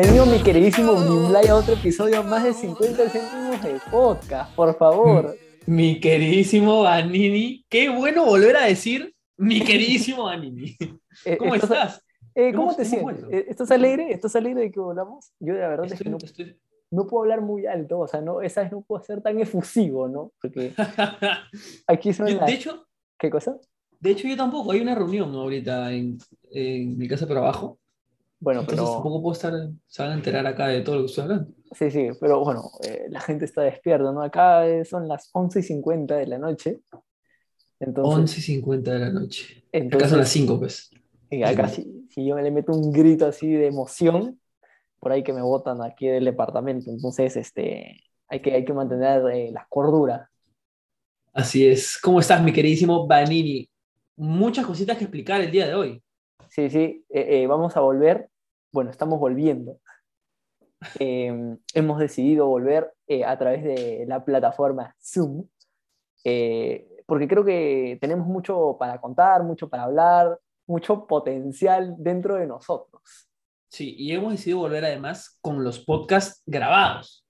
Bienvenido mi queridísimo Blimblay a otro episodio más de 50 céntimos de podcast, por favor. Mi queridísimo Vanini, qué bueno volver a decir mi queridísimo Vanini. Eh, ¿Cómo estás? eh, ¿Cómo te sientes? Eh, ¿Estás alegre? ¿Estás alegre de que volvamos? Yo la verdad es que Estoy- no, estoy- no puedo hablar muy alto, o sea, no, esa vez no puedo ser tan efusivo, ¿no? Porque aquí son las... de, hecho, ¿Qué cosa? de hecho, yo tampoco. Hay una reunión ahorita en, en mi casa de trabajo. Bueno, Entonces pero... tampoco puedo estar, se van a enterar acá de todo lo que estoy hablando. Sí, sí, pero bueno, eh, la gente está despierta, ¿no? Acá eh, son las 11 y 50 de la noche. Entonces, 11.50 de la noche. Acá entonces son las 5, pues. y acá si, si yo le meto un grito así de emoción, por ahí que me botan aquí del departamento. Entonces, este, hay que, hay que mantener eh, la cordura. Así es. ¿Cómo estás, mi queridísimo Vanini? Muchas cositas que explicar el día de hoy. Sí, sí, eh, eh, vamos a volver. Bueno, estamos volviendo. Eh, hemos decidido volver eh, a través de la plataforma Zoom, porque creo que tenemos mucho para contar, mucho para hablar, mucho potencial dentro de nosotros. Sí, y hemos decidido volver además con los podcasts grabados.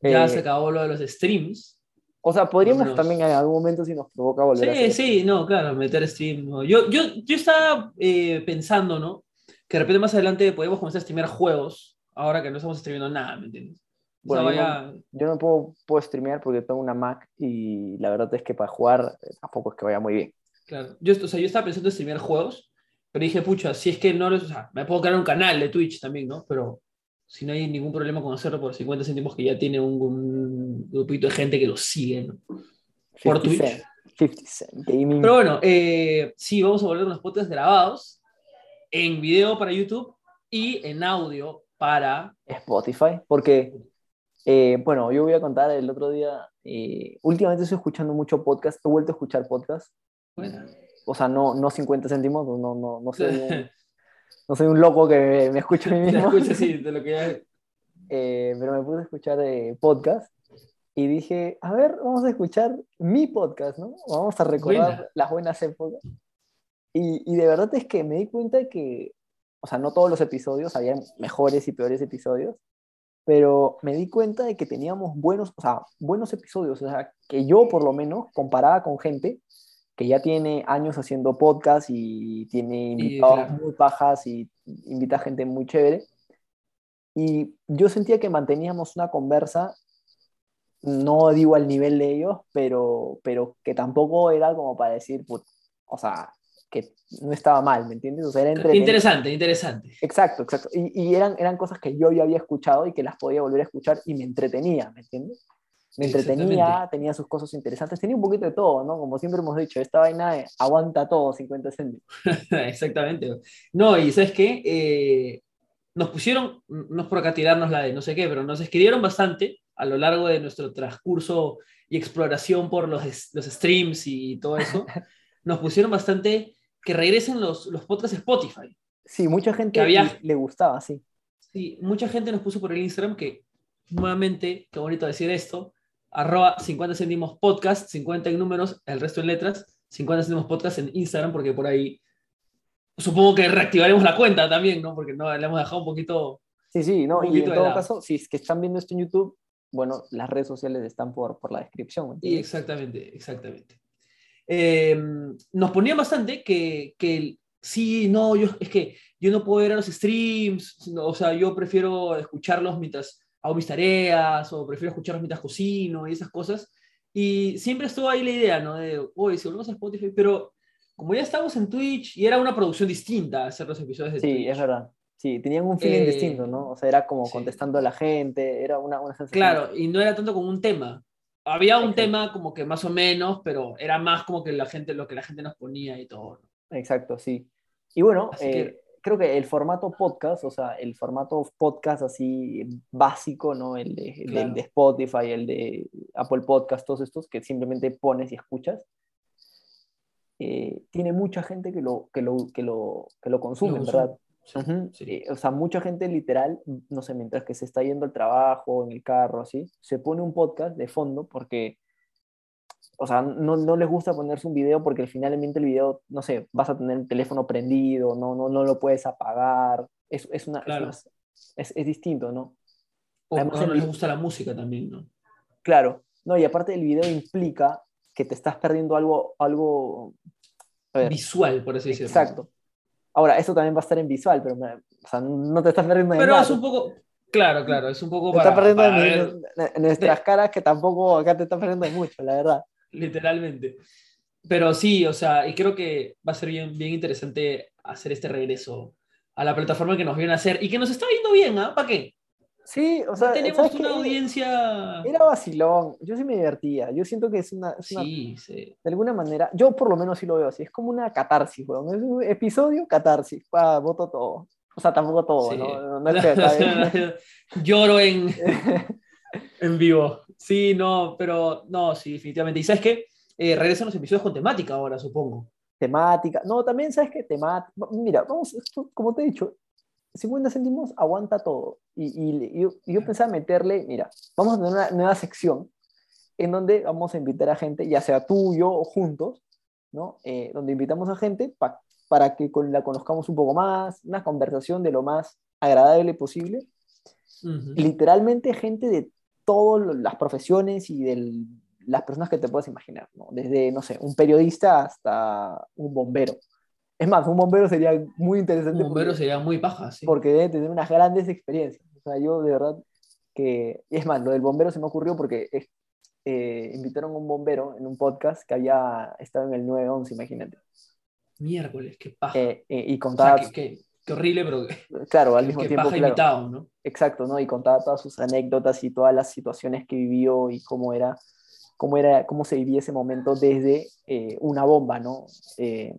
Ya se acabó lo de los streams. O sea, podríamos también en algún momento si nos provoca volver a Sí, sí, no, claro, meter stream. no. Yo, yo, yo estaba eh, pensando, ¿no? Que de repente más adelante podemos comenzar a streamear juegos, ahora que no estamos streameando nada, ¿me entiendes? O sea, Bueno, yo vaya- Yo no puedo, puedo streamear porque tengo una Mac y la verdad es que para jugar eh, tampoco es que vaya muy bien. Claro, yo, o sea, yo estaba pensando en streamear juegos, pero dije, pucha, si es que no o sea, me puedo crear un canal de Twitch también, ¿no? Pero si no hay ningún problema con hacerlo por 50 céntimos, que ya tiene un, un grupito de gente que lo sigue, ¿no? Por 50 Twitch. Cent, 50 Cent Gaming. Pero bueno, eh, sí, vamos a volver con los podcasts grabados en video para YouTube y en audio para... Spotify, porque, eh, bueno, yo voy a contar el otro día, eh, últimamente estoy escuchando mucho podcast, he vuelto a escuchar podcast, Bueno, o sea, no, no 50 céntimos, no, no, no, un, no soy un loco que me, escucho a mí mismo, escucho así, de lo que ya... eh, pero me puse a escuchar eh, podcast y dije, a ver, vamos a escuchar mi podcast, ¿no? Vamos a recordar Buena. las buenas épocas. Y, y de verdad es que me di cuenta que, o sea, no todos los episodios, había mejores y peores episodios, pero me di cuenta de que teníamos buenos, o sea, buenos episodios, o sea, que yo por lo menos comparaba con gente que ya tiene años haciendo podcast y tiene invitados claro. muy pajas y invita gente muy chévere. Y yo sentía que manteníamos una conversa, no digo al nivel de ellos, pero, pero que tampoco era como para decir, put- o sea, que no estaba mal, ¿me entiendes? O sea, era entretenido. Interesante, interesante. Exacto, exacto. Y, y eran, eran cosas que yo ya había escuchado y que las podía volver a escuchar y me entretenía, ¿me entiendes? Me entretenía, tenía sus cosas interesantes, tenía un poquito de todo, ¿no? Como siempre hemos dicho, esta vaina aguanta todo, 50 céntimos. Exactamente. No, y ¿sabes qué? Eh, nos pusieron, no es por acá tirarnos la de no sé qué, pero nos escribieron bastante a lo largo de nuestro transcurso y exploración por los, los streams y todo eso. Nos pusieron bastante que regresen los, los podcasts de Spotify. Sí, mucha gente había- le gustaba, sí. Sí, mucha gente nos puso por el Instagram que, nuevamente, qué bonito decir esto, arroba 50 céntimos podcast, 50 en números, el resto en letras, 50 céntimos podcast en Instagram, porque por ahí supongo que reactivaremos la cuenta también, ¿no? Porque no, la hemos dejado un poquito... Sí, sí, no, y en todo lado. caso, si es que están viendo esto en YouTube, bueno, las redes sociales están por, por la descripción. ¿me Y exactamente, exactamente. Eh, nos ponían bastante que, que sí, no, yo, es que yo no puedo ver a los streams, no, o sea, yo prefiero escucharlos mientras hago mis tareas, o prefiero escucharlos mientras cocino y esas cosas. Y siempre estuvo ahí la idea, ¿no? De, oye, si volvemos a Spotify, pero como ya estamos en Twitch y era una producción distinta hacer los episodios de Sí, Twitch. es verdad. Sí, tenían un feeling Eh, distinto, ¿no? O sea, era como sí. contestando a la gente, era una, una sensación. Claro, y no era tanto como un tema. Había un Exacto. tema como que más o menos, pero era más como que la gente, lo que la gente nos ponía y todo. ¿no? Exacto, sí. Y bueno, eh, creo que el formato podcast, o sea, el formato podcast así básico, ¿no? El de, el Claro. de Spotify, el de Apple Podcast, todos estos que simplemente pones y escuchas, eh, tiene mucha gente que lo, que lo, que lo, que lo consume, ¿verdad? Sí, Ujú. sí. Eh, o sea, mucha gente literal, no sé, mientras que se está yendo al trabajo, en el carro, así, se pone un podcast de fondo porque, o sea, no, no les gusta ponerse un video porque al final el video, no sé, vas a tener el teléfono prendido, no, no, no lo puedes apagar. Es, es, una, es Claro. una- es, es distinto, ¿no? O Además, no les gusta la música también, ¿no? Claro, no, y aparte el video implica que te estás perdiendo algo, algo, ver, Visual, por así decirlo. exacto. Ahora, eso también va a estar en visual, pero me- o sea, no te estás perdiendo de Pero nada. es un poco, claro, claro, es un poco Te para, estás perdiendo para ver, de nuestras caras que tampoco acá te estás perdiendo de mucho, la verdad. Literalmente. Pero sí, o sea, y creo que va a ser bien, bien interesante hacer este regreso a la plataforma que nos viene a hacer y que nos está viendo bien, ¿ah? ¿Para qué? Sí, o sea, Tenemos ¿sabes una audiencia... Era vacilón, yo sí me divertía, yo siento que es una, es una- Sí, sí. de alguna manera, yo por lo menos sí lo veo así, es como una catarsis, weón, es un episodio catarsis, pa, voto todo, o sea, tampoco todo, sí. ¿no? No es que. Lloro en, en vivo. Sí, no, pero no, sí, definitivamente. ¿Y sabes qué? Eh, regresan los episodios con temática ahora, supongo. temática, no, también sabes que temática, mira, vamos, esto, como te he dicho, 50 céntimos aguanta todo, y, y- y yo, yo pensaba meterle, mira, vamos a tener una nueva sección en donde vamos a invitar a gente, ya sea tú, yo o juntos, ¿no? Eh, donde invitamos a gente pa- para que con- la conozcamos un poco más, una conversación de lo más agradable posible, Ujú. literalmente gente de todas las profesiones y de las personas que te puedas imaginar, ¿no? Desde, no sé, un periodista hasta un bombero. Es más, un bombero sería muy interesante Un bombero porque, sería muy paja, sí. porque debe tener unas grandes experiencias. O sea, yo de verdad que... y es más, lo del bombero se me ocurrió porque eh, eh, invitaron a un bombero en un podcast que había estado en el 911, imagínate. Miércoles, qué paja. Eh, eh, y o sea, contaba, qué, qué- horrible, pero claro, al mismo tiempo, claro, ¿no? Exacto, ¿no? Y contaba todas sus anécdotas y todas las situaciones que vivió y cómo era, cómo era, cómo se vivía ese momento desde eh, una bomba, ¿no? Eh,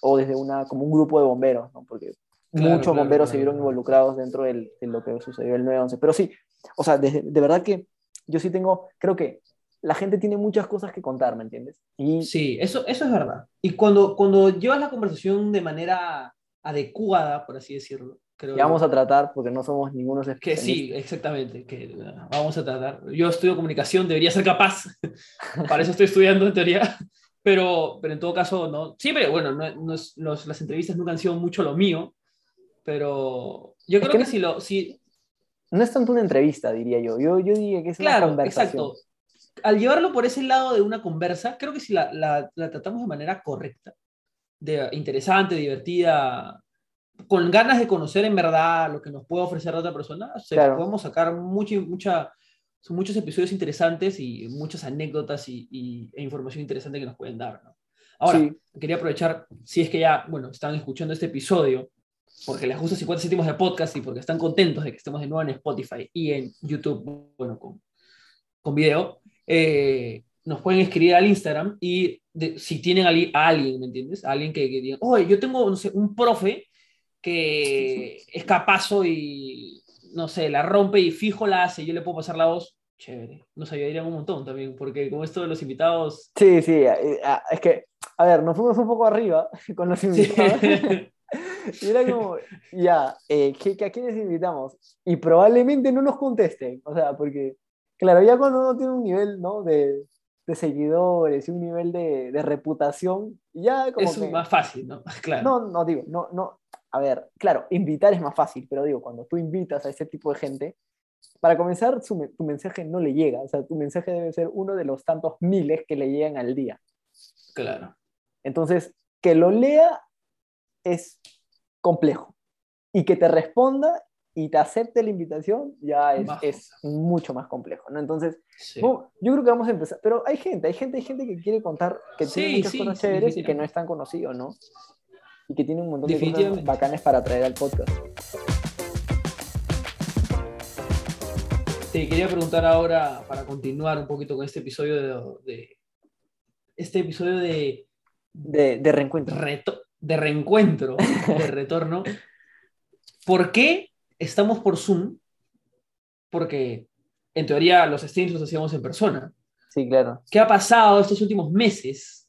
o desde una, como un grupo de bomberos, ¿no? Porque Claro, muchos claro, bomberos se vieron involucrados dentro del- de lo que sucedió el 9-11. Pero sí, o sea, de, de verdad que yo sí tengo, creo que la gente tiene muchas cosas que contar, ¿me entiendes? Y Sí, eso, eso es verdad. Y cuando, cuando llevas la conversación de manera adecuada, por así decirlo, creo que vamos a tratar, porque no somos ningunos que especialistas. sí, exactamente, que uh, vamos a tratar. Yo estudio comunicación, debería ser capaz, para eso estoy estudiando en teoría, pero, pero en todo caso, no. Siempre, bueno, no, no es- los- las entrevistas nunca han sido mucho lo mío, pero yo Es creo que que, no- si lo... Si, No es tanto una entrevista, diría yo. Yo, yo diría que es una claro, conversación. exacto. Al llevarlo por ese lado de una conversa, creo que si la, la- la tratamos de manera correcta, de, interesante, divertida, con ganas de conocer en verdad lo que nos puede ofrecer la otra persona, se- Claro. podemos sacar mucha, mucha, son muchos episodios interesantes y muchas anécdotas y, y- e información interesante que nos pueden dar. ¿no? Ahora, Sí. quería aprovechar, si es que ya, bueno, están escuchando este episodio, porque les gusta 50 céntimos de podcast y porque están contentos de que estemos de nuevo en Spotify y en YouTube, bueno, con, con video, eh, nos pueden escribir al Instagram y de- si tienen a, a alguien, ¿me entiendes? A alguien que, que diga, oye, yo tengo, no sé, un profe que es capaz y, no sé, la rompe y fijo la hace, yo le puedo pasar la voz, chévere, nos ayudarían un montón también, porque con esto de los invitados... Sí, sí, eh, ah, es que, a ver, nos fuimos un poco arriba con los Sí. invitados. Y era como, ya, eh, ¿qué, qué- ¿a quiénes invitamos? Y probablemente no nos contesten, o sea, porque, claro, ya cuando uno tiene un nivel, ¿no? De, de seguidores y un nivel de, de reputación, ya como es que... más fácil, ¿no? Claro. No, no digo, no, no, a ver, claro, invitar es más fácil, pero digo, cuando tú invitas a ese tipo de gente, para comenzar, su tu mensaje no le llega, o sea, tu mensaje debe ser uno de los tantos miles que le llegan al día. Claro. Entonces, que lo lea es complejo. Y que te responda y te acepte la invitación ya es, es mucho más complejo, ¿no? Entonces, Sí. bueno, yo creo que vamos a empezar. Pero hay gente, hay gente, hay gente que quiere contar, que tiene muchas sí, cosas chéveres y que no es tan conocido, ¿no? Y que tiene un montón de cosas bacanas para traer al podcast. Te quería preguntar ahora, para continuar un poquito con este episodio de, de- este episodio de, De, de reencuentro. reto- de reencuentro, de retorno. ¿Por qué estamos por Zoom? Porque en teoría los streams los hacíamos en persona. Sí, claro. ¿Qué ha pasado estos últimos meses?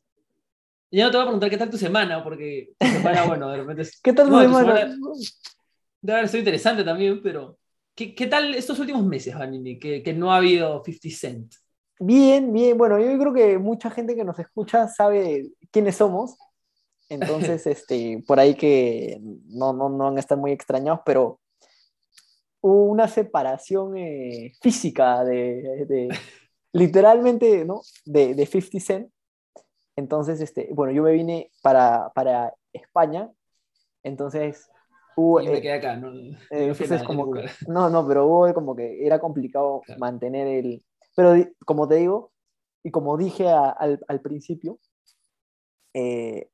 Ya no te voy a preguntar qué tal tu semana, porque tu semana, bueno, de repente es- ¿Qué tal tu No, tu semana? semana- debe haber sido interesante también, pero ¿qué, qué tal estos últimos meses, Vanini? Que, que no ha habido 50 Cent. Bien, bien. Bueno, yo creo que mucha gente que nos escucha sabe quiénes somos. Entonces, este, por ahí que no, no, no van a estar muy extrañados, pero hubo una separación eh, física de, de literalmente, ¿no? De, de 50 Cent. Entonces, este, bueno, yo me vine para, para España, entonces hubo... Y me eh, quedé acá, ¿no? eh, No entonces como que- no, no, pero hubo como que era complicado Claro. mantener el... Pero como te digo, y como dije a- al, al principio, eh,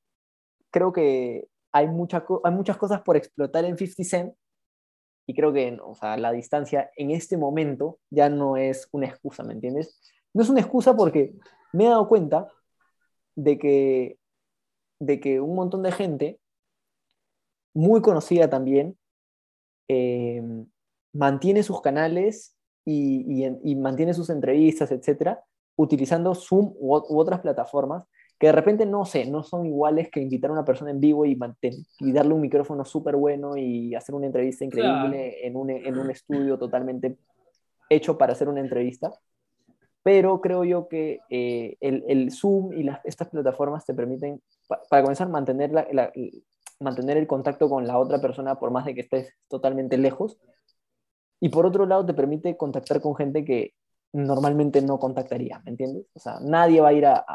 creo que hay, mucha hay muchas cosas por explotar en 50 Cent y creo que o sea, la distancia en este momento ya no es una excusa, ¿me entiendes? No es una excusa porque me he dado cuenta de que, de que un montón de gente, muy conocida también, eh, mantiene sus canales y, y en- y mantiene sus entrevistas, etcétera, utilizando Zoom u otras plataformas que de repente no sé, no son iguales que invitar a una persona en vivo y, y darle un micrófono súper bueno y hacer una entrevista increíble en, un, en un estudio totalmente hecho para hacer una entrevista. Pero creo yo que eh, el, el Zoom y las, estas plataformas te permiten, pa- para comenzar, mantener, la- la- mantener el contacto con la otra persona por más de que estés totalmente lejos. Y por otro lado, te permite contactar con gente que normalmente no contactaría, ¿me entiendes? O sea, nadie va a ir a-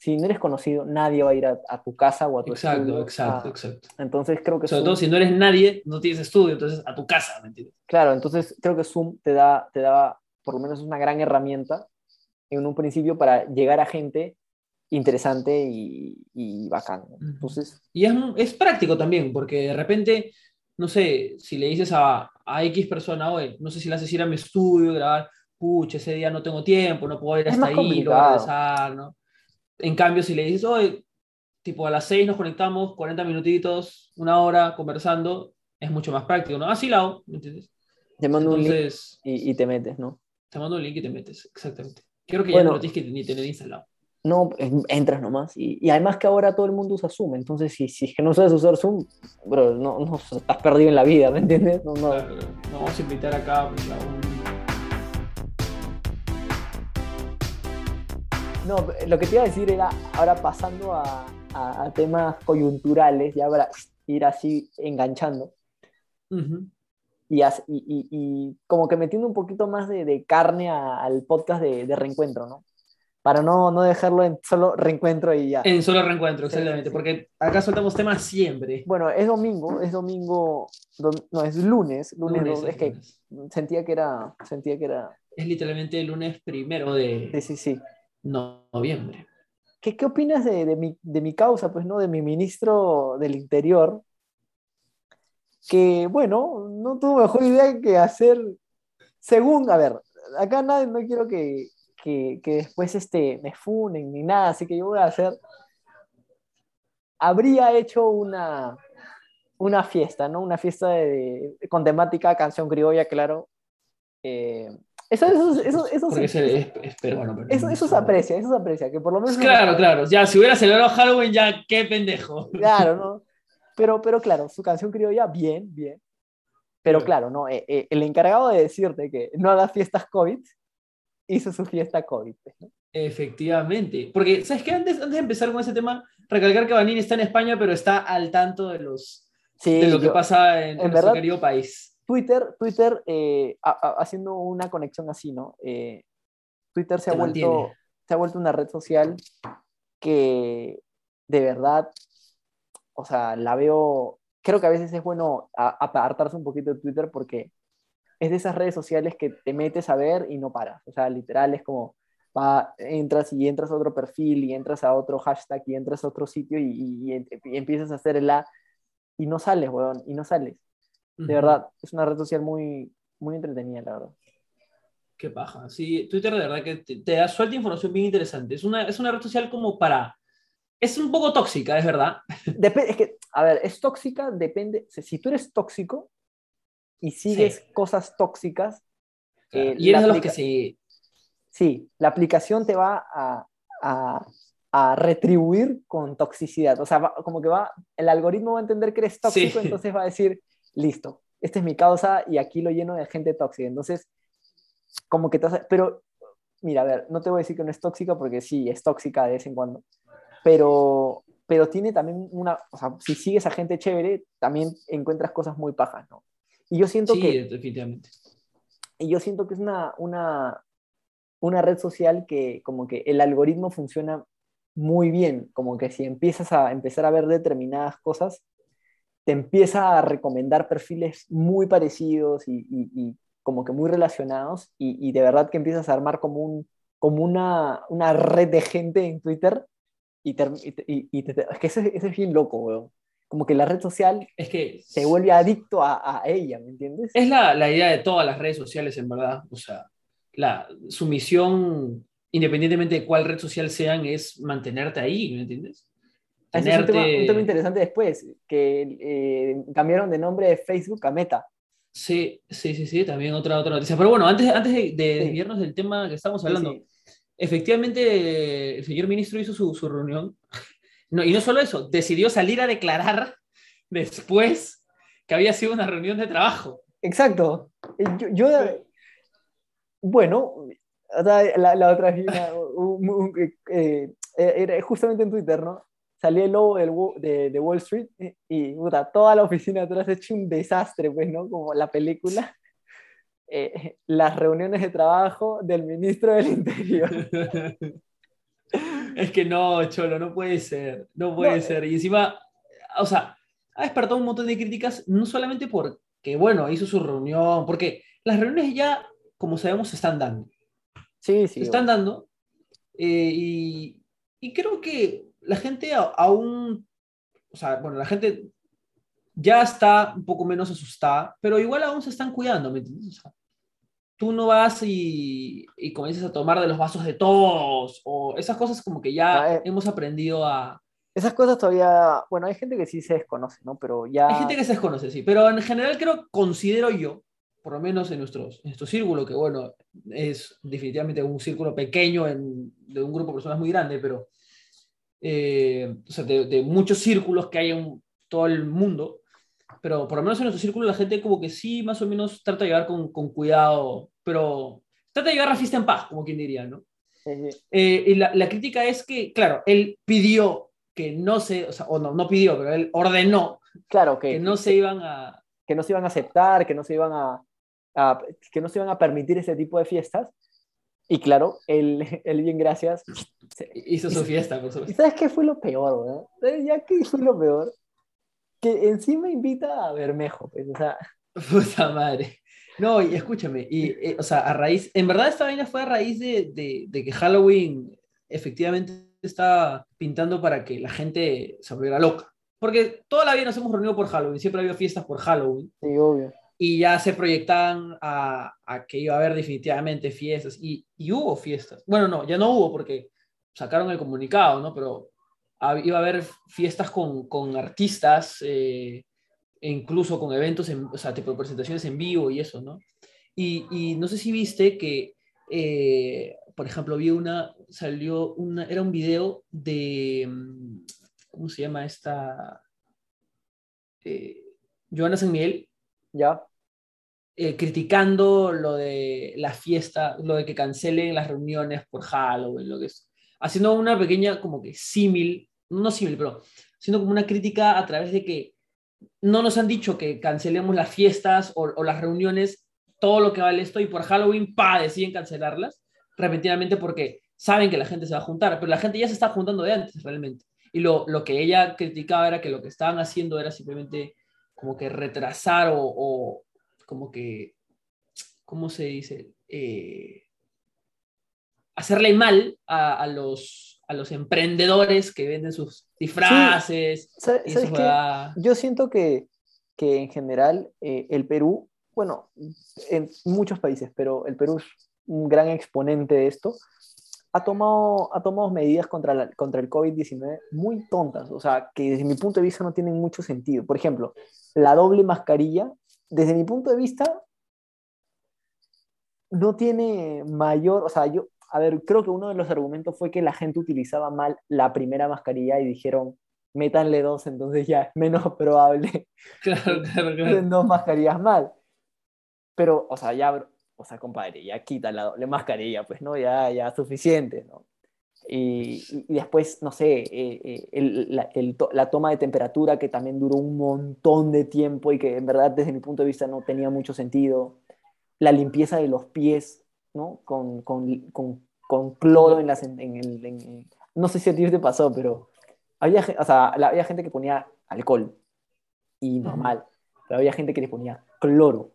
si no eres conocido, nadie va a ir a, a tu casa o a tu Exacto, estudio exacto, a- exacto. Entonces creo que Sobre Zoom- todo si no eres nadie, no tienes estudio, entonces a tu casa, ¿me entiendes? Claro, entonces creo que Zoom te da, te da por lo menos una gran herramienta en un principio para llegar a gente interesante y, y bacán. ¿no? Entonces, Y es, es práctico también, porque de repente, no sé, si le dices a, a X persona, oye, no sé si le haces ir a mi estudio, grabar, pucha, ese día no tengo tiempo, no puedo ir Es hasta ahí, luego complicado. regresar, ¿no? En cambio, si le dices, oye, tipo a las 6 nos conectamos, 40 minutitos, una hora conversando, es mucho más práctico, ¿no? Así hago, ¿me entiendes? te mando un link Entonces, y, y te metes, ¿no? te mando un link y te metes, exactamente. Creo que ya Bueno. no lo tienes que ni tener instalado. No, en- entras nomás. Y, y además que ahora todo el mundo usa Zoom. Entonces, si, si es que no sabes usar Zoom, bro, no, no, estás perdido en la vida, ¿me entiendes? No, no. Claro, no vamos a invitar acá pues, a un No, lo que te iba a decir era, ahora pasando a, a- a temas coyunturales, ya para ir así enganchando. Ujú. y, as- y, y- como que metiendo un poquito más de, de carne a- al podcast de, de reencuentro, ¿no? Para no, no dejarlo en solo reencuentro y ya. En solo reencuentro, Sí, exactamente, sí. porque acá soltamos temas siempre. Bueno, es domingo, es domingo, dom- no, es lunes, lunes, Lunes, es que lunes. sentía que era, sentía que era, Es literalmente el lunes primero sí, de sí, sí. No- noviembre. ¿Qué, qué opinas de, de mi, de mi causa, pues, ¿no? De mi ministro del Interior, que, bueno, no tuvo mejor idea que hacer, según, a ver, acá nadie, no quiero que, que, que después este, me funen ni nada, así que yo voy a hacer, habría hecho una, una fiesta, ¿no? Una fiesta con temática canción criolla, claro. Eh, eso, eso, eso, eso, Porque se- es, es, peruano. pero eso, no eso se aprecia, eso se aprecia, que por lo menos... Claro, claro. Ya, si hubiera celebrado Halloween, ya, qué pendejo. Claro, ¿no? Pero, pero claro, su canción criolla, bien, bien. Pero Claro. ¿no? Eh, eh, el encargado de decirte que no hagas fiestas COVID, hizo su fiesta COVID. pues, ¿no? Efectivamente. Porque, ¿sabes qué? Antes, antes de empezar con ese tema, recalcar que Vanini está en España, pero está al tanto de, los, Sí, de lo que yo- pasa en, en nuestro verdad- querido país. Twitter, Twitter eh, a- a- haciendo una conexión así, ¿no? Eh, Twitter se ha, vuelto, se ha vuelto una red social que de verdad, o sea, la veo, creo que a veces es bueno apartarse un poquito de Twitter porque es de esas redes sociales que te metes a ver y no paras. O sea, literal es como, va, entras y entras a otro perfil y entras a otro hashtag y entras a otro sitio y, y- y- y empiezas a hacer el A y no sales, weón, y no sales. De verdad, es una red social muy, muy entretenida, la verdad. Qué paja. Sí, Twitter de verdad que te, te da suelta información bien interesante. Es una, es una red social como para... Es un poco tóxica, es verdad. Dep- es que, a ver, es tóxica, depende. Si tú eres tóxico y sigues cosas tóxicas, eh, y eres de los que se... sí, la aplicación te va a, a- a retribuir con toxicidad. O sea, va- como que va, el algoritmo va a entender que eres tóxico, Sí. entonces va a decir, listo, esta es mi causa y aquí lo lleno de gente tóxica. Entonces, como que te hace- pero, mira, a ver, no te voy a decir que no es tóxica porque sí, es tóxica de vez en cuando, pero, pero tiene también una, o sea, si sigues a gente chévere, también encuentras cosas muy pajas, ¿no? Y yo siento Sí, que definitivamente. y yo siento que es una, una, una red social que como que el algoritmo funciona muy bien, como que si empiezas a empezar a ver determinadas cosas, te empieza a recomendar perfiles muy parecidos y, y- y como que muy relacionados y, y de verdad que empiezas a armar como, un, como una, una red de gente en Twitter y, te- te- es que ese, ese es bien loco, weón. Como que la red social Es que se vuelve adicto a, a ella, ¿me entiendes? es la, la idea de todas las redes sociales, en verdad. O sea, la, su misión, independientemente de cuál red social sean, es mantenerte ahí, ¿me entiendes? Ese es un tema, Tenerte- un tema interesante después, que eh, cambiaron de nombre de Facebook a Meta. Sí, sí, sí, sí, también otra, otra noticia. Pero bueno, antes, antes de, de Sí. desviarnos del tema que estamos hablando, Sí, efectivamente eh, el señor ministro hizo su, su reunión. No, y no solo eso, decidió salir a declarar después que había sido una reunión de trabajo. Exacto. Eh, Yo, yo- bueno, la, la otra vez una- un- un- eh, eh, era justamente en Twitter, ¿no? Salía el logo del de, de Wall Street y, y, puta, toda la oficina atrás hecho un desastre, pues, ¿no? Como la película. Eh, las reuniones de trabajo del ministro del Interior. Es que no, Cholo, no puede ser, no puede No, eh. ser. Y encima, o sea, ha despertado un montón de críticas, no solamente porque, bueno, hizo su reunión, porque las reuniones ya, como sabemos, se están dando. Sí, Se sí. están dando. eh, y, y creo que la gente aún, o sea, bueno, la gente ya está un poco menos asustada, pero igual aún se están cuidando, ¿me entiendes? O sea, tú no vas y, y comienzas a tomar de los vasos de todos, o esas cosas como que ya Ah, eh. hemos aprendido a... Esas cosas todavía, bueno, hay gente que sí se desconoce, ¿no? Pero ya... Hay gente que se desconoce, sí, pero en general creo, considero yo, por lo menos en, nuestros, en nuestro círculo, que bueno, es definitivamente un círculo pequeño en- de un grupo de personas muy grande, pero eh, o sea, de, de muchos círculos que hay en todo el mundo, pero por lo menos en nuestro círculo la gente como que sí, más o menos trata de llevar con, con cuidado, pero trata de llevar la fiesta en paz, como quien diría, ¿no? eh, y la, la crítica es que, claro, él pidió que no se, o sea, o no, no pidió, pero él ordenó claro, que, que no se iban a, que no se iban a aceptar, que no se iban a, a- que no se iban a permitir ese tipo de fiestas. Y claro, él, él bien gracias. hizo su fiesta, por ¿Y supuesto. sabes qué fue lo peor? ¿Sabes ya qué fue lo peor? Que encima invita a Bermejo, pues, o sea, Puta madre. No, y escúchame, y, eh, o sea, a raíz, en verdad esta vaina fue a raíz de, de, de que Halloween efectivamente está pintando para que la gente se volviera loca. Porque toda la vida nos hemos reunido por Halloween, siempre ha habido fiestas por Halloween, sí, obvio. Y ya se proyectaban a, a que iba a haber definitivamente fiestas, y, y hubo fiestas. Bueno, no, ya no hubo porque sacaron el comunicado, ¿no? Pero iba a haber fiestas con, con artistas, eh, e incluso con eventos, en, o sea, tipo presentaciones en vivo y eso, ¿no? Y, y no sé si viste que, eh, por ejemplo, vi una, salió una, era un video de, mm, ¿cómo se llama esta? Eh, Joana San Miguel, Ya, eh, criticando lo de la fiesta, lo de que cancelen las reuniones por Halloween, lo que es, haciendo una pequeña como que símil, no símil, pero haciendo como una crítica a través de que no nos han dicho que cancelemos las fiestas o, o las reuniones, todo lo que vale esto, y por Halloween, pa, deciden cancelarlas repentinamente porque saben que la gente se va a juntar, pero la gente ya se está juntando de antes realmente. Y lo, lo que ella criticaba era que lo que estaban haciendo era simplemente como que retrasar o, o como que, ¿cómo se dice? Eh, hacerle mal a, a los, a los emprendedores que venden sus disfraces. Yo siento que, que en general eh, el Perú, bueno, en muchos países, pero el Perú es un gran exponente de esto, ha tomado, ha tomado medidas contra, la- contra el COVID-19 muy tontas, o sea, que desde mi punto de vista no tienen mucho sentido. Por ejemplo, la doble mascarilla, desde mi punto de vista, no tiene mayor, o sea, yo, a ver, creo que uno de los argumentos fue que la gente utilizaba mal la primera mascarilla y dijeron, métanle dos, entonces ya es menos probable Claro, claro, claro. dos mascarillas mal. Pero, o sea, ya, o sea, compadre, ya quita la doble mascarilla, pues, ¿no? Ya, ya suficiente, ¿no? Y, y después, no sé, eh, eh, el, la, el, la, toma de temperatura que también duró un montón de tiempo y que en verdad desde mi punto de vista no tenía mucho sentido. La limpieza de los pies, ¿no? Con, con, con, con cloro en, las, en, el... En, no sé si a ti te pasó, pero había, o sea, había gente que ponía alcohol y normal, pero había gente que le ponía cloro.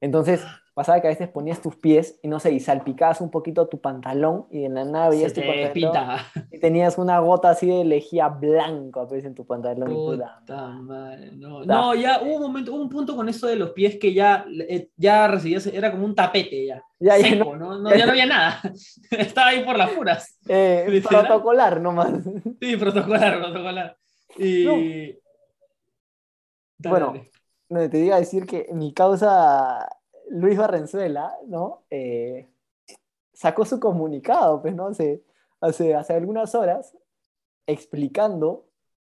Entonces, pasaba que a veces ponías tus pies y no sé, y salpicabas un poquito tu pantalón y en la nave veías tu pantalón y tenías una gota así de lejía blanco a veces en tu pantalón. Puta madre, no. no. ya hubo un momento, hubo un punto con eso de los pies que ya, eh, ya recibías, era como un tapete ya. Ya, ya, no, no, ya no había nada. Estaba ahí por las puras. Eh, protocolar nomás. Sí, protocolar, protocolar. Y... Bueno, te iba a decir que mi causa Luis Barrenzuela, ¿no? Eh, sacó su comunicado, pues, ¿no? Hace, hace, hace algunas horas, explicando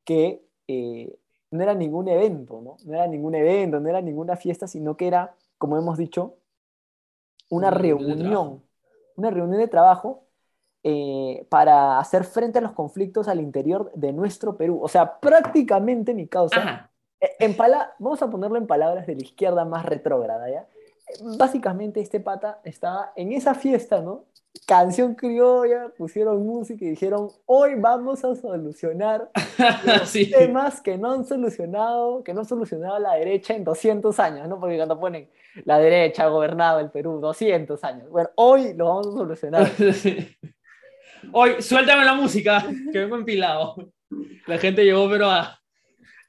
que eh, no era ningún evento, ¿no? No era ningún evento, no era ninguna fiesta, sino que era, como hemos dicho, una reunión, una reunión de trabajo eh, para hacer frente a los conflictos al interior de nuestro Perú. O sea, prácticamente mi causa, en vamos a ponerlo en palabras de la izquierda más retrógrada, ¿ya? Básicamente este pata estaba en esa fiesta, ¿no? Canción criolla, pusieron música y dijeron, hoy vamos a solucionar los temas que no han solucionado, que no ha solucionado la derecha en 200 años, ¿no? Porque cuando ponen la derecha ha gobernado el Perú 200 años. Bueno, hoy lo vamos a solucionar. Hoy, suéltame la música, que vengo empilado. La gente llegó, pero a...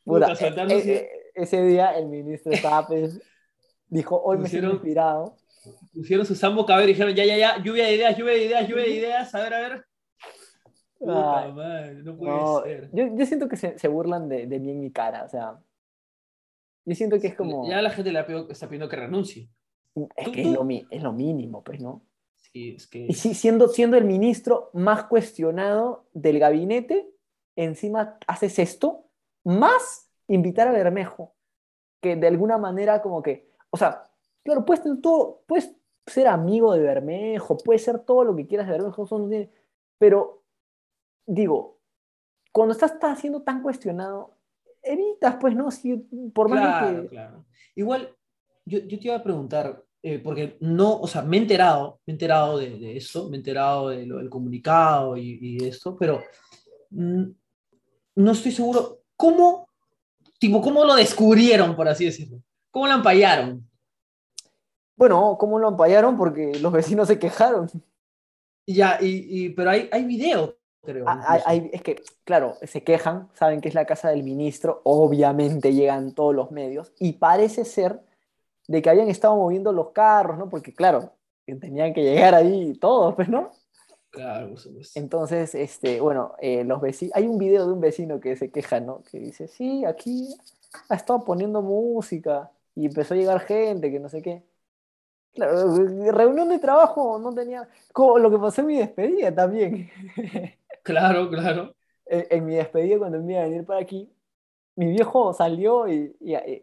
Puta, e, e, e, ese día el ministro estaba pues, Dijo, hoy me siento inspirado. Pusieron su sambo cabello y dijeron, ya, ya, ya, lluvia de ideas, lluvia de ideas, lluvia de ideas, a ver, a ver. Puta madre, no puede ser. Yo, yo, siento que se, se burlan de, de, mí en mi cara, o sea. Yo siento que es como. Ya la gente le está pidiendo que renuncie. Es que es lo, es lo, mínimo, pues, ¿no? Sí, es que. Y sí, siendo, siendo el ministro más cuestionado del gabinete, encima haces esto, más invitar a Bermejo, que de alguna manera como que o sea, claro, puedes, todo, puedes ser amigo de Bermejo, puedes ser todo lo que quieras de Bermejo, pero digo, cuando estás, estás siendo tan cuestionado, evitas, pues, ¿no? Si, por más que... Claro. Igual, yo, yo, te iba a preguntar, eh, porque no, o sea, me he enterado, me he enterado de, de eso, me he enterado de lo, del comunicado y, y esto, pero mm, no estoy seguro, ¿cómo, tipo, cómo lo descubrieron, por así decirlo? ¿Cómo lo ampallaron? Bueno, ¿cómo lo ampallaron? Porque los vecinos se quejaron. Ya, y, pero hay, hay video, creo. Ah, es que, claro, se quejan, saben que es la casa del ministro, obviamente llegan todos los medios, y parece ser de que habían estado moviendo los carros, ¿no? Porque, claro, tenían que llegar ahí todos, pues, ¿no? Claro, Entonces, este, bueno, eh, los vecinos, hay un video de un vecino que se queja, ¿no? Que dice, sí, aquí ha estado poniendo música y empezó a llegar gente que no sé qué. Claro, reunión de trabajo no tenía. Como lo que pasó en mi despedida también. Claro, claro. En, mi despedida, cuando me iba a venir para aquí, mi viejo salió y,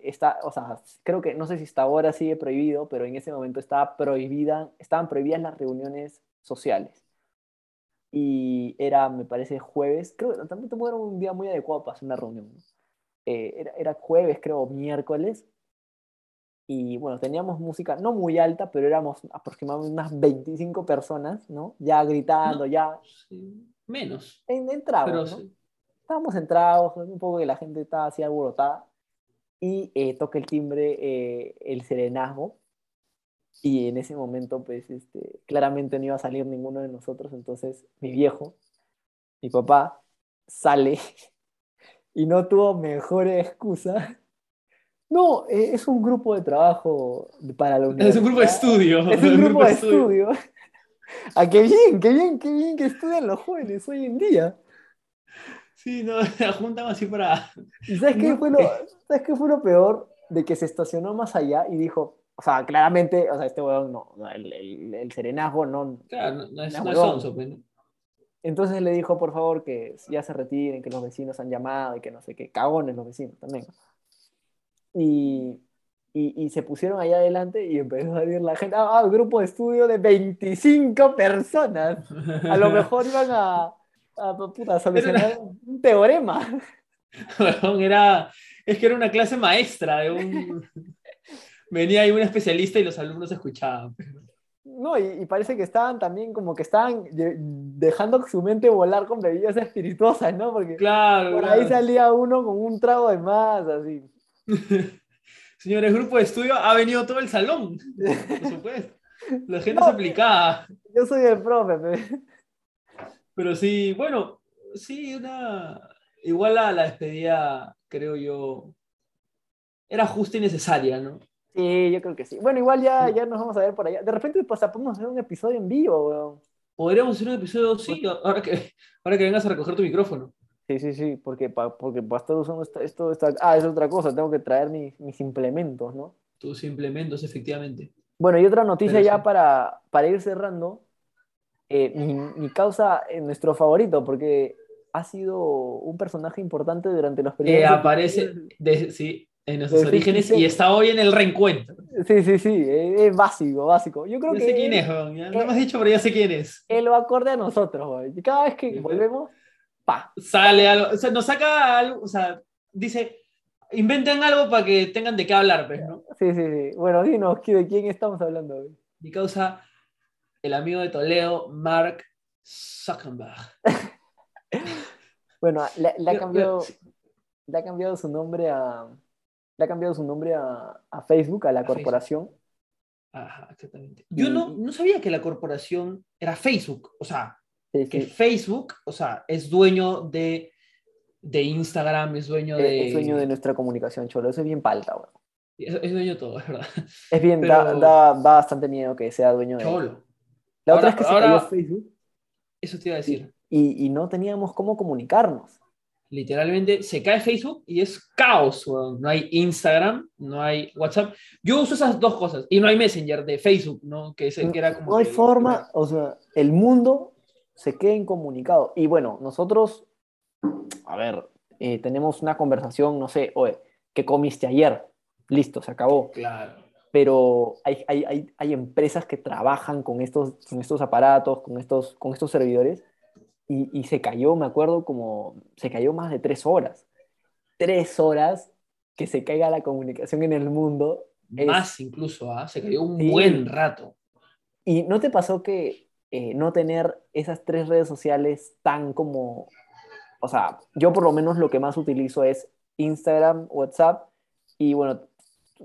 está, o sea, creo que no sé si hasta ahora sigue prohibido, pero en ese momento estaba prohibida, estaban prohibidas las reuniones sociales. Y era, me parece, jueves, creo que también era un día muy adecuado para hacer una reunión. Eh, era, era jueves, creo, miércoles, y bueno, teníamos música no muy alta, pero éramos aproximadamente unas 25 personas, ¿no? Ya gritando, ya... Menos. En, tragos, ¿no? Estábamos en un poco que la gente estaba así alborotada, y eh, toca el timbre eh, el serenazgo, y en ese momento, pues, este, claramente no iba a salir ninguno de nosotros, entonces mi viejo, mi papá, sale y no tuvo mejor excusa no, eh, es un grupo de trabajo para la universidad. Es un grupo de estudio. Es un grupo, de estudio. ah, qué bien, qué bien, qué bien que estudian los jóvenes hoy en día. Sí, no, la juntan así para... ¿Y sabes qué, fue lo, ¿sabes qué fue lo peor? De que se estacionó más allá y dijo, o sea, claramente, o sea, este weón no, el, el, el serenazgo no... Claro, no, es, no es onzo, pues, Entonces le dijo, por favor, que ya se retiren, que los vecinos han llamado y que no sé qué, cagones los vecinos también. Y, y, y se pusieron allá adelante y empezó a salir la gente, ah, grupo de estudio de 25 personas. A lo mejor iban a, a, puta, a solucionar un teorema. Era, es que era una clase maestra de un... Venía ahí un especialista y los alumnos escuchaban. No, y, y parece que estaban también como que estaban de- dejando su mente volar con bebidas espirituosas, ¿no? Porque Claro, por ahí claro. salía uno con un trago de más, así. Señores, grupo de estudio, ha venido todo el salón, por supuesto. La gente se aplicaba. Yo soy el profe, pe. Pero sí, bueno, sí, una... Igual la, la despedida, creo yo, era justa y necesaria, ¿no? Sí, yo creo que sí. Bueno, igual ya, ya nos vamos a ver por allá. De repente, pues, podemos hacer un episodio en vivo, weón. Podríamos hacer un episodio, sí, ahora que, ahora que vengas a recoger tu micrófono. Sí, sí, sí, porque para porque pa estar usando esto, esto, esta- Ah, es otra cosa, tengo que traer mis, mis implementos, ¿no? Tus implementos, efectivamente. Bueno, y otra noticia Pero ya sí. para, para ir cerrando. eh, mi, mi causa, eh, nuestro favorito, porque ha sido un personaje importante durante los Que primeros aparece, episodios. de- sí, en nuestros de orígenes 56. y está hoy en el reencuentro. Sí, sí, sí, eh, es básico, básico. Yo creo Ya que sé quién él, es, ya no me has dicho, pero ya sé quién es. él va acorde a nosotros, güey. Y Cada vez que Sí, volvemos, pa. Sale algo, o sea, nos saca algo, o sea, dice, inventen algo para que tengan de qué hablar, pues, ¿no? Sí, sí, sí. Bueno, dinos, ¿de quién estamos hablando hoy? Mi causa, el amigo de Toledo, Mark Zuckerberg. Bueno, le, le ha cambiado, le ha cambiado su nombre a, le ha cambiado su nombre a, a Facebook, a la A Facebook. corporación. Ajá, exactamente. Yo no, no sabía que la corporación era Facebook, o sea, Sí, que sí. Facebook, o sea, es dueño de, de Instagram, es dueño de... Es, dueño de nuestra comunicación, Cholo. Eso es bien palta, güey. Es, es dueño de todo, es verdad. Es bien, da, Pero- da- da bastante miedo que sea dueño de Cholo. La otra Ahora- es que se ahora- cayó Facebook Eso te iba a decir. y, y no teníamos cómo comunicarnos. Literalmente se cae Facebook y es caos. No hay Instagram, no hay WhatsApp. Yo uso esas dos cosas. Y no hay Messenger de Facebook, ¿no? Que, es, que era como No hay que- forma, o sea, el mundo se queda incomunicado. Y bueno, nosotros, a ver, eh, tenemos una conversación, no sé, oye, ¿qué comiste ayer? Listo, se acabó. Claro. Pero hay, hay, hay, hay empresas que trabajan con estos, con estos aparatos, con estos, con estos servidores, y, y se cayó, me acuerdo, como, se cayó más de tres horas. Tres horas que se caiga la comunicación en el mundo. es- Más incluso, ¿ah? Se cayó un Sí. buen rato. ¿Y no te pasó que eh, no tener esas tres redes sociales tan como, o sea, yo por lo menos lo que más utilizo es Instagram, WhatsApp y bueno,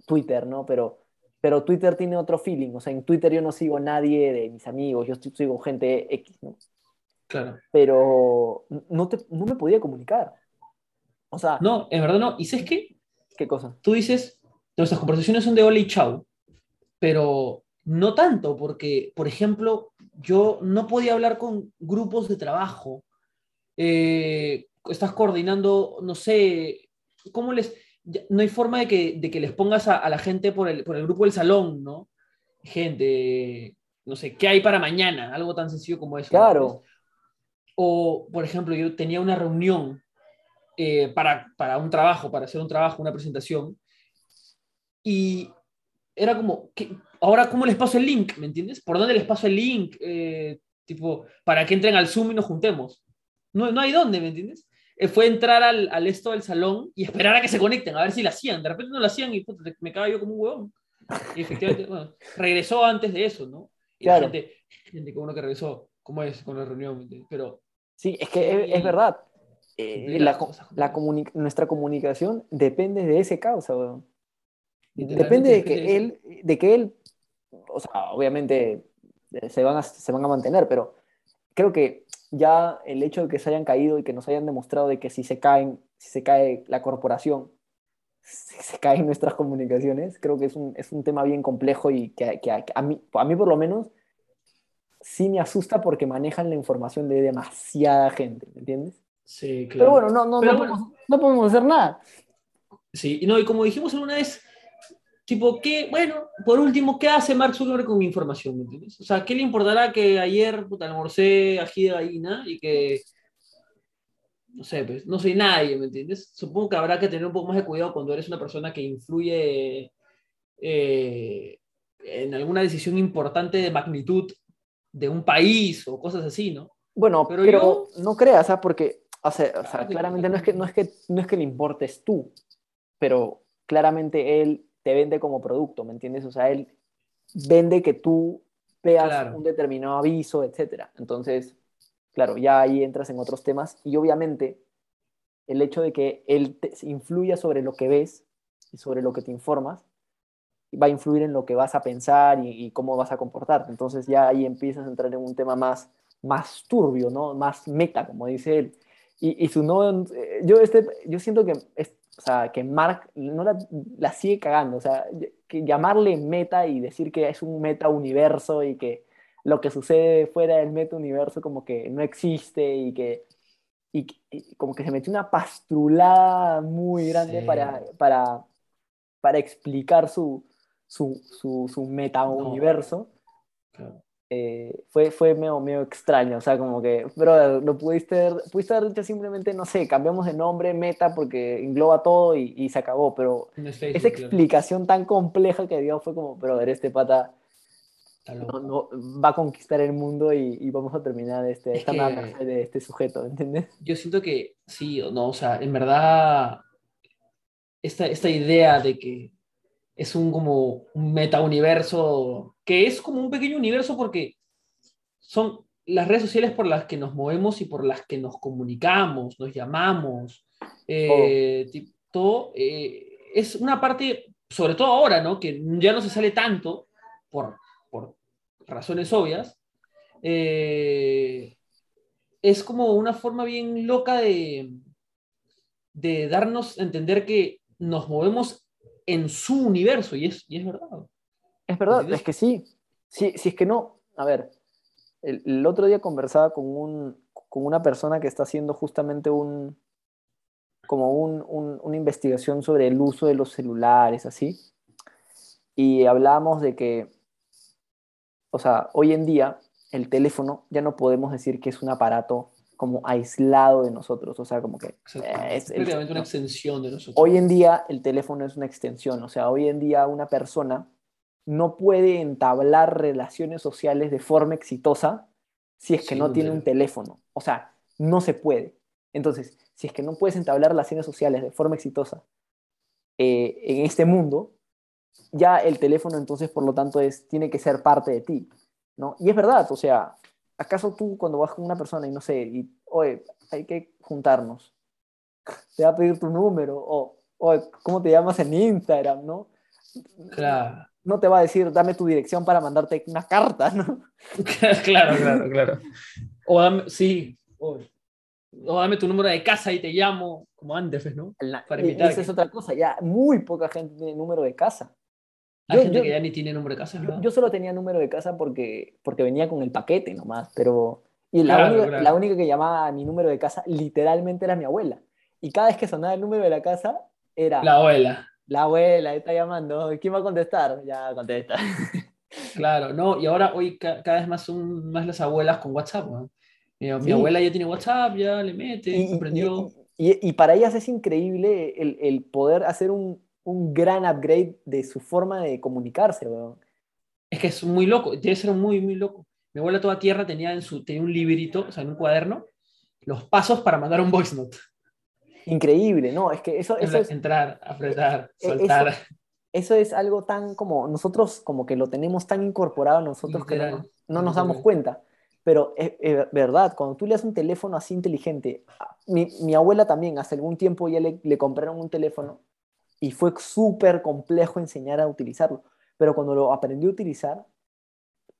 Twitter, ¿no? Pero, pero Twitter tiene otro feeling, o sea, en Twitter yo no sigo a nadie de mis amigos, yo sigo gente X, ¿no? Claro. Pero no, te, no me podía comunicar. O sea, No, en verdad no. ¿Y sabes qué? ¿qué cosa? Tú dices, nuestras conversaciones son de hola y chau, pero no tanto, porque, por ejemplo, yo no podía hablar con grupos de trabajo. Eh, estás coordinando, no sé, ¿cómo les...? No hay forma de que, de que les pongas a, a la gente por el, por el grupo del salón, ¿no? Gente, no sé, ¿qué hay para mañana? Algo tan sencillo como eso. Claro. O, por ejemplo, yo tenía una reunión eh, para, para un trabajo, para hacer un trabajo, una presentación, y era como, ¿qué- ahora cómo les paso el link? ¿Me entiendes? ¿Por dónde les paso el link? Eh, tipo, para que entren al Zoom y nos juntemos. No, no hay dónde, ¿me entiendes? Eh, fue entrar al, al esto del salón y esperar a que se conecten, a ver si lo hacían. De repente no lo hacían y puta, me cago yo como un huevón. Y efectivamente, bueno, regresó antes de eso, ¿no? Y Claro. la gente, gente, qué bueno que regresó. ¿Cómo es con la reunión? Pero Sí, es que es, verdad. Eh, la la comuni- nuestra comunicación depende de ese causa, weón. Depende de que él, de que él, o sea, obviamente eh, se van a, se van a mantener, pero creo que ya el hecho de que se hayan caído y que nos hayan demostrado de que si se caen, si se cae la corporación, si se caen nuestras comunicaciones, creo que es un, es un tema bien complejo y que, que a, que a mí, a mí por lo menos sí me asusta porque manejan la información de demasiada gente, ¿me entiendes? sí, claro. Pero bueno, no, no, Pero no, bueno. podemos, no podemos hacer nada. Sí, no, y como dijimos alguna vez, tipo, ¿qué, bueno, por último, ¿qué hace Mark Zuckerberg con mi información? ¿Me entiendes? O sea, ¿qué le importará que ayer puta, almorcé ají de gallina y que, no sé, pues, no soy nadie, ¿me entiendes? Supongo que habrá que tener un poco más de cuidado cuando eres una persona que influye eh, en alguna decisión importante de magnitud de un país o cosas así, ¿no? Bueno, pero, no creas, ¿ah? Porque, o sea, o sea, claramente no es, que, no, es que, no es que le importes tú, pero claramente él te vende como producto, ¿me entiendes? O sea, él vende que tú veas un determinado aviso, etc. Entonces, claro, ya ahí entras en otros temas y obviamente el hecho de que él te influya sobre lo que ves y sobre lo que te informas va a influir en lo que vas a pensar y, cómo vas a comportarte. Entonces ya ahí empiezas a entrar en un tema más, más turbio, ¿no? Más meta, como dice él. Y, su no, yo, este, yo siento que, o sea, que Mark no la, la, sigue cagando, o sea, que llamarle meta y decir que es un meta universo y que lo que sucede fuera del meta universo como que no existe y que y, como que se metió una pastrulada muy grande para, para, para explicar su, su, su, su meta universo. Eh, fue, fue medio, medio extraño, o sea, como que, pero lo pudiste, pudiste haber dicho simplemente, no sé, cambiamos de nombre, meta, porque engloba todo y, y se acabó, pero esa explicación tan compleja que dio fue como, pero ver, este pata no, va a conquistar el mundo y, vamos a terminar este, esta de este sujeto, ¿entiendes? Yo siento que sí, o no, o sea, en verdad, esta, esta idea de que es un como un meta universo, que es como un pequeño universo porque son las redes sociales por las que nos movemos y por las que nos comunicamos, nos llamamos, eh, todo, eh, es una parte, sobre todo ahora, ¿no? Que ya no se sale tanto por por razones obvias, eh, es como una forma bien loca de, de darnos a entender que nos movemos en su universo, y es, y es verdad. Es verdad, es que sí. Si, es que no, a ver, el, otro día conversaba con, un, con una persona que está haciendo justamente un, como un, una investigación sobre el uso de los celulares, así, y hablábamos de que o sea, hoy en día el teléfono ya no podemos decir que es un aparato como aislado de nosotros, o sea, como que eh, es prácticamente una extensión de nosotros. Hoy en día el teléfono es una extensión, o sea, hoy en día una persona no puede entablar relaciones sociales de forma exitosa si es que no tiene un teléfono, o sea, no se puede. Entonces, si es que no puedes entablar relaciones sociales de forma exitosa eh, en este mundo, ya el teléfono entonces, por lo tanto, es, tiene que ser parte de ti, ¿no? Y es verdad, o sea, ¿acaso tú cuando vas con una persona y no sé, y, oye, hay que juntarnos, te va a pedir tu número, o, oye, ¿cómo te llamas en Instagram, no? Claro. No te va a decir, dame tu dirección para mandarte una carta, ¿no? claro, claro, claro. O dame, sí, o, dame tu número de casa y te llamo, como antes, ¿no? Para invitar. Esa es otra cosa, ya muy poca gente tiene número de casa. Hay gente que ya ni tiene número de casa. Yo, solo tenía número de casa porque, porque venía con el paquete nomás, pero... Y la, única, la única que llamaba a mi número de casa literalmente era mi abuela. Y cada vez que sonaba el número de la casa era... La abuela. La abuela está llamando. ¿Quién va a contestar? Ya contesta. Claro, no, y ahora hoy cada vez más son más las abuelas con WhatsApp. Mi, abuela ya tiene WhatsApp, ya le mete, y, aprendió. Y, y, para ellas es increíble el, el poder hacer un, un gran upgrade de su forma de comunicarse, weón. Es que es muy loco, debe ser muy, muy loco. Mi abuela toda tierra tenía, en su, tenía un librito, o sea, en un cuaderno, los pasos para mandar un voice note. Increíble, ¿no? Es que eso, eso es... Entrar, apretar, e, soltar. Eso, es algo tan como, nosotros como que lo tenemos tan incorporado nosotros que no, nos damos cuenta. Pero es, verdad, cuando tú le das un teléfono así inteligente, mi, mi abuela también, hace algún tiempo ya le, le compraron un teléfono y fue súper complejo enseñar a utilizarlo. Pero cuando lo aprendí a utilizar,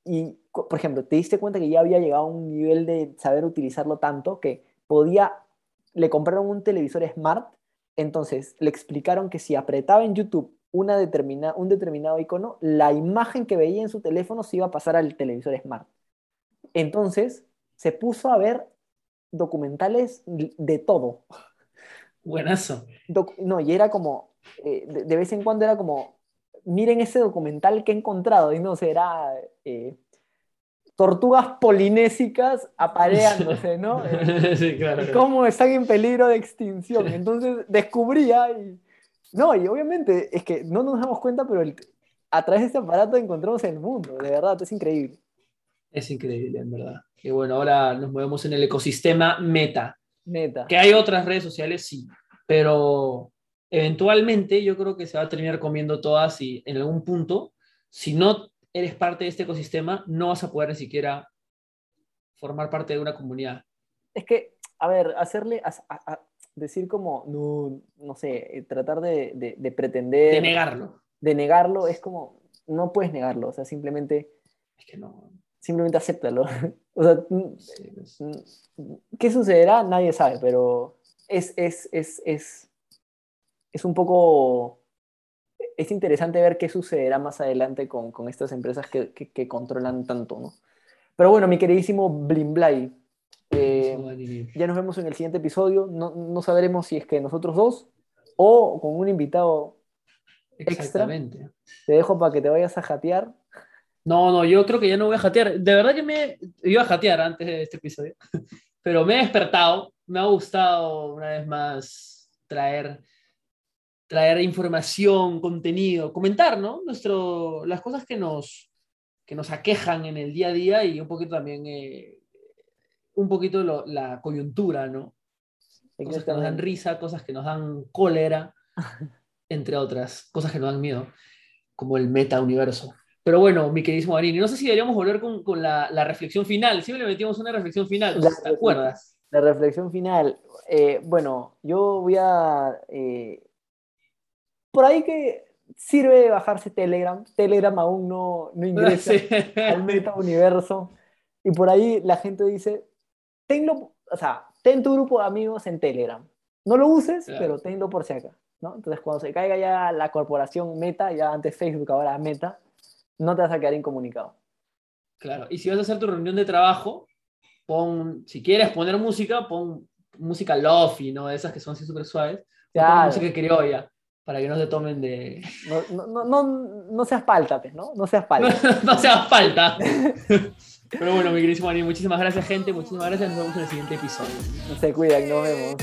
y por ejemplo, te diste cuenta que ya había llegado a un nivel de saber utilizarlo tanto que podía, le compraron un televisor smart, entonces le explicaron que si apretaba en YouTube una determina, un determinado icono, la imagen que veía en su teléfono se iba a pasar al televisor smart. Entonces se puso a ver documentales de todo. Buenazo. no, y era como, eh, de, vez en cuando era como, miren ese documental que he encontrado, y no sé, era eh, tortugas polinésicas apareándose, ¿no? sí, claro, Cómo están en peligro de extinción. Entonces descubría y... No, y obviamente es que no nos damos cuenta, pero a través de este aparato encontramos el mundo, de verdad, es increíble. Es increíble, en verdad. Y bueno, ahora nos movemos en el ecosistema Meta. Meta. Que hay otras redes sociales, sí, pero eventualmente yo creo que se va a terminar comiendo todas y en algún punto, si no eres parte de este ecosistema, no vas a poder ni siquiera formar parte de una comunidad. Es que, a ver, hacerle, decir como, no, no sé, tratar de, de pretender... De negarlo. De negarlo es como, no puedes negarlo, o sea, simplemente... Es que no simplemente acéptalo. o sea, ¿qué sucederá? Nadie sabe, pero es, es, es, es, es un poco... Es interesante ver qué sucederá más adelante con, con estas empresas que, que, controlan tanto, ¿no? Pero bueno, mi queridísimo Blimblay, eh, ya nos vemos en el siguiente episodio. No, no, sabremos si es que nosotros dos o con un invitado Exactamente. extra. Te dejo para que te vayas a jatear no, no, yo creo que ya no voy a jatear. De verdad que me iba a jatear antes de este episodio, pero me he despertado. Me ha gustado una vez más traer, traer información, contenido, comentar, ¿no? Nuestro, las cosas que nos, que nos aquejan en el día a día y un poquito también, eh, un poquito la coyuntura, ¿no? Cosas que nos dan risa, cosas que nos dan cólera, entre otras, cosas que nos dan miedo, como el meta universo. Pero bueno, mi queridísimo Marini, no sé si deberíamos volver con, con la, la, reflexión final. Siempre le metimos una reflexión final, ¿te acuerdas? La reflexión final. Eh, bueno, yo voy a... Eh, por ahí que sirve bajarse Telegram. Telegram aún no, no ingresa al meta universo. Y por ahí la gente dice, tenlo, o sea, ten tu grupo de amigos en Telegram. No lo uses, pero tenlo por si acá. ¿no? Entonces, cuando se caiga ya la corporación Meta, ya antes Facebook, ahora Meta, no te vas a quedar incomunicado. Claro, y si vas a hacer tu reunión de trabajo, pon, si quieres poner música, pon música lofi, ¿no? Esas que son así súper suaves. Claro. Pon música criolla, para que no se tomen de... No, no, no, no seas palta, pues, ¿no? No seas palta. no, seas palta. Pero bueno, mi queridísimo Dani, muchísimas gracias, gente. Muchísimas gracias. Nos vemos en el siguiente episodio. Se cuidan, nos vemos.